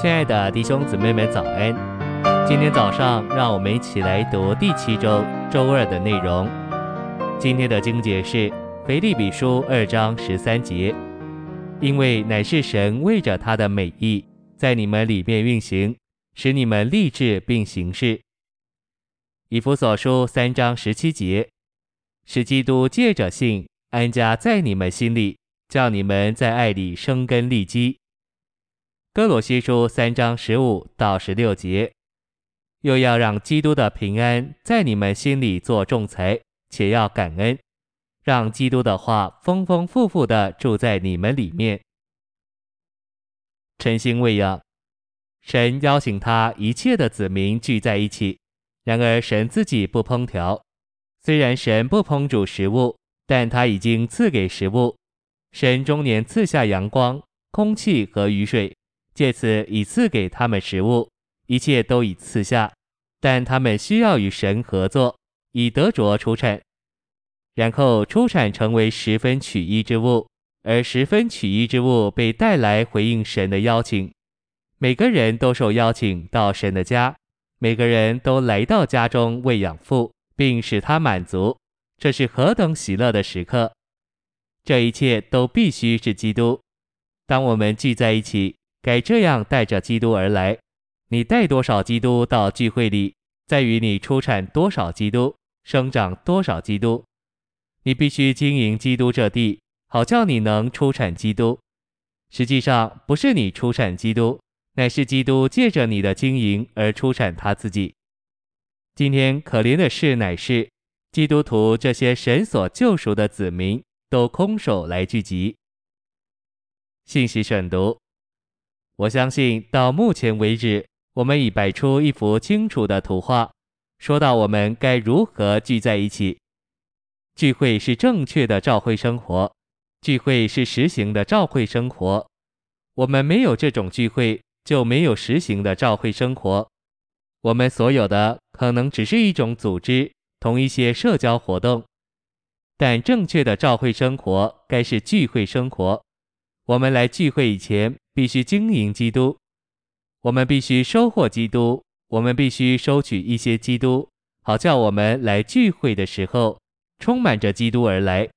亲爱的弟兄姊妹们，早安！今天早上，让我们一起来读第七周周二的内容。今天的经节是腓立比书二章十三节，因为乃是神为着他的美意，在你们里面运行，使你们立志并行事。以弗所书三章十七节，使基督借着信安家在你们心里，叫你们在爱里生根立基。歌罗西书三章十五到十六节，又要让基督的平安在你们心里作仲裁，且要感恩，让基督的话丰丰富富的住在你们里面。晨星喂养，神邀请他一切的子民聚在一起，然而神自己不烹调。虽然神不烹煮食物，但他已经赐给食物。神终年赐下阳光、空气和雨水。借此已赐给他们食物，一切都已赐下，但他们需要与神合作，以得着出产。然后出产成为十分取一之物，而十分取一之物被带来回应神的邀请。每个人都受邀请到神的家，每个人都来到家中喂养父，并使他满足。这是何等喜乐的时刻！这一切都必须是基督。当我们聚在一起。该这样带着基督而来。你带多少基督到聚会里，在于你出产多少基督，生长多少基督。你必须经营基督这地，好叫你能出产基督。实际上不是你出产基督，乃是基督借着你的经营而出产他自己。今天可怜的事乃是，基督徒这些神所救赎的子民都空手来聚集。信息选读。我相信到目前为止，我们已摆出一幅清楚的图画，说到我们该如何聚在一起。聚会是正确的教会生活，聚会是实行的教会生活。我们没有这种聚会，就没有实行的教会生活。我们所有的可能只是一种组织，同一些社交活动，但正确的教会生活该是聚会生活。我们来聚会以前，必须经营基督，我们必须收获基督，我们必须收取一些基督，好叫我们来聚会的时候充满着基督而来。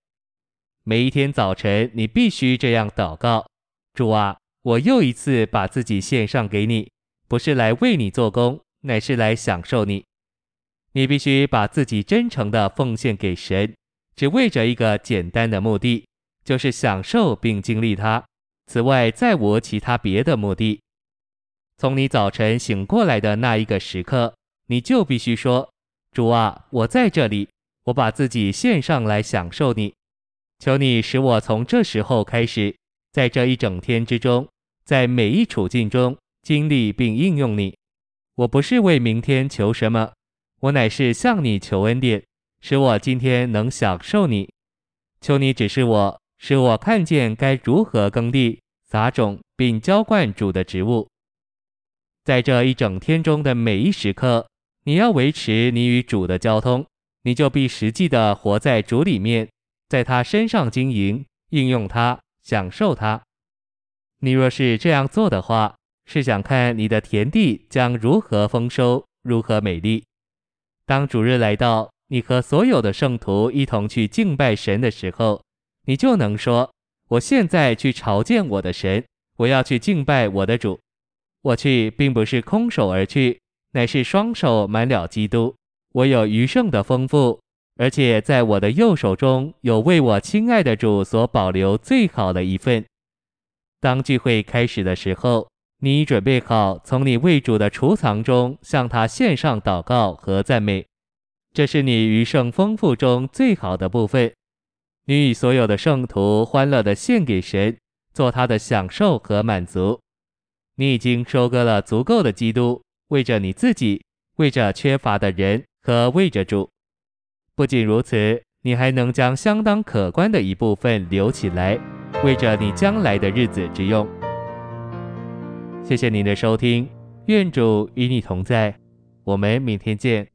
每一天早晨，你必须这样祷告：主啊，我又一次把自己献上给你，不是来为你做工，乃是来享受你。你必须把自己真诚的奉献给神，只为着一个简单的目的，就是享受并经历它。此外，再无其他别的目的。从你早晨醒过来的那一个时刻，你就必须说：“主啊，我在这里，我把自己献上来享受你。求你使我从这时候开始，在这一整天之中，在每一处境中经历并应用你。我不是为明天求什么，我乃是向你求恩典，使我今天能享受你。求你指示我。”使我看见该如何耕地、撒种，并浇灌主的植物。在这一整天中的每一时刻，你要维持你与主的交通，你就必实际的活在主里面，在他身上经营、应用他、享受他。你若是这样做的话，是想看你的田地将如何丰收、如何美丽。当主日来到，你和所有的圣徒一同去敬拜神的时候。你就能说：“我现在去朝见我的神，我要去敬拜我的主。我去并不是空手而去，乃是双手满了基督。我有余剩的丰富，而且在我的右手中有为我亲爱的主所保留最好的一份。当聚会开始的时候，你准备好从你为主的储藏中向他献上祷告和赞美，这是你余剩丰富中最好的部分。”你与所有的圣徒欢乐地献给神，做他的享受和满足。你已经收割了足够的基督，为着你自己，为着缺乏的人和为着主。不仅如此，你还能将相当可观的一部分留起来，为着你将来的日子之用。谢谢您的收听，愿主与你同在，我们明天见。